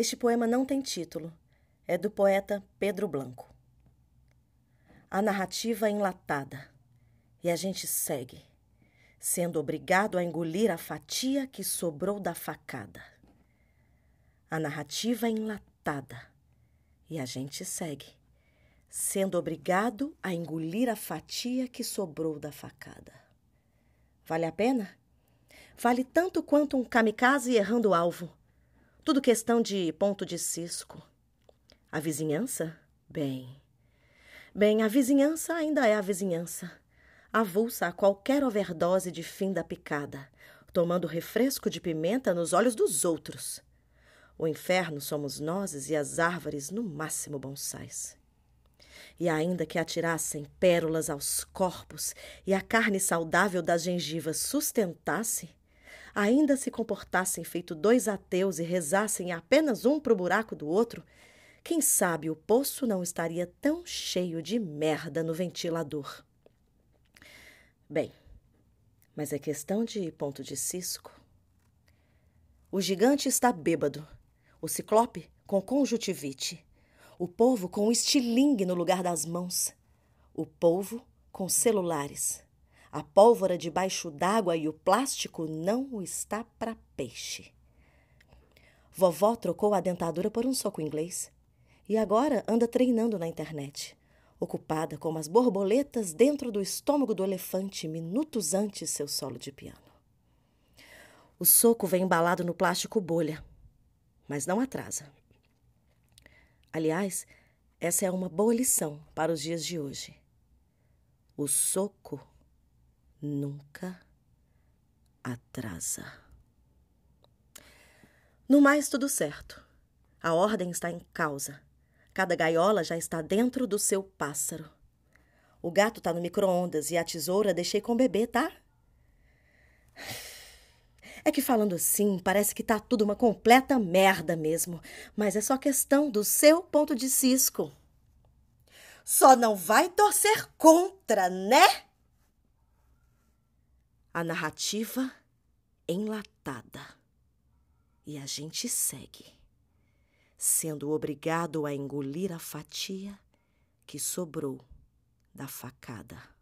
Este poema não tem título. É do poeta Pedro Blanco. A narrativa é enlatada e a gente segue, sendo obrigado a engolir a fatia que sobrou da facada. A narrativa é enlatada e a gente segue, sendo obrigado a engolir a fatia que sobrou da facada. Vale a pena? Vale tanto quanto um kamikaze errando o alvo tudo questão de ponto de cisco. A vizinhança? Bem. Bem, a vizinhança ainda é a vizinhança. Avulsa a qualquer overdose de fim da picada, tomando refresco de pimenta nos olhos dos outros. O inferno somos nós e as árvores, no máximo bonsais. E ainda que atirassem pérolas aos corpos e a carne saudável das gengivas sustentasse, ainda se comportassem feito dois ateus e rezassem apenas um para o buraco do outro, quem sabe o poço não estaria tão cheio de merda no ventilador. Bem, mas é questão de ponto de cisco. O gigante está bêbado, o ciclope com conjuntivite, o povo com estilingue no lugar das mãos, o povo com celulares. A pólvora debaixo d'água e o plástico não está para peixe. Vovó trocou a dentadura por um soco inglês e agora anda treinando na internet, ocupada como as borboletas dentro do estômago do elefante minutos antes seu solo de piano. O soco vem embalado no plástico bolha, mas não atrasa. Aliás, essa é uma boa lição para os dias de hoje. O soco nunca atrasa. No mais, tudo certo. A ordem está em causa. Cada gaiola já está dentro do seu pássaro. O gato está no micro-ondas e a tesoura deixei com o bebê, tá? É que falando assim, parece que tá tudo uma completa merda mesmo. Mas é só questão do seu ponto de cisco. Só não vai torcer contra, né? A narrativa enlatada. E a gente segue, sendo obrigado a engolir a fatia que sobrou da facada.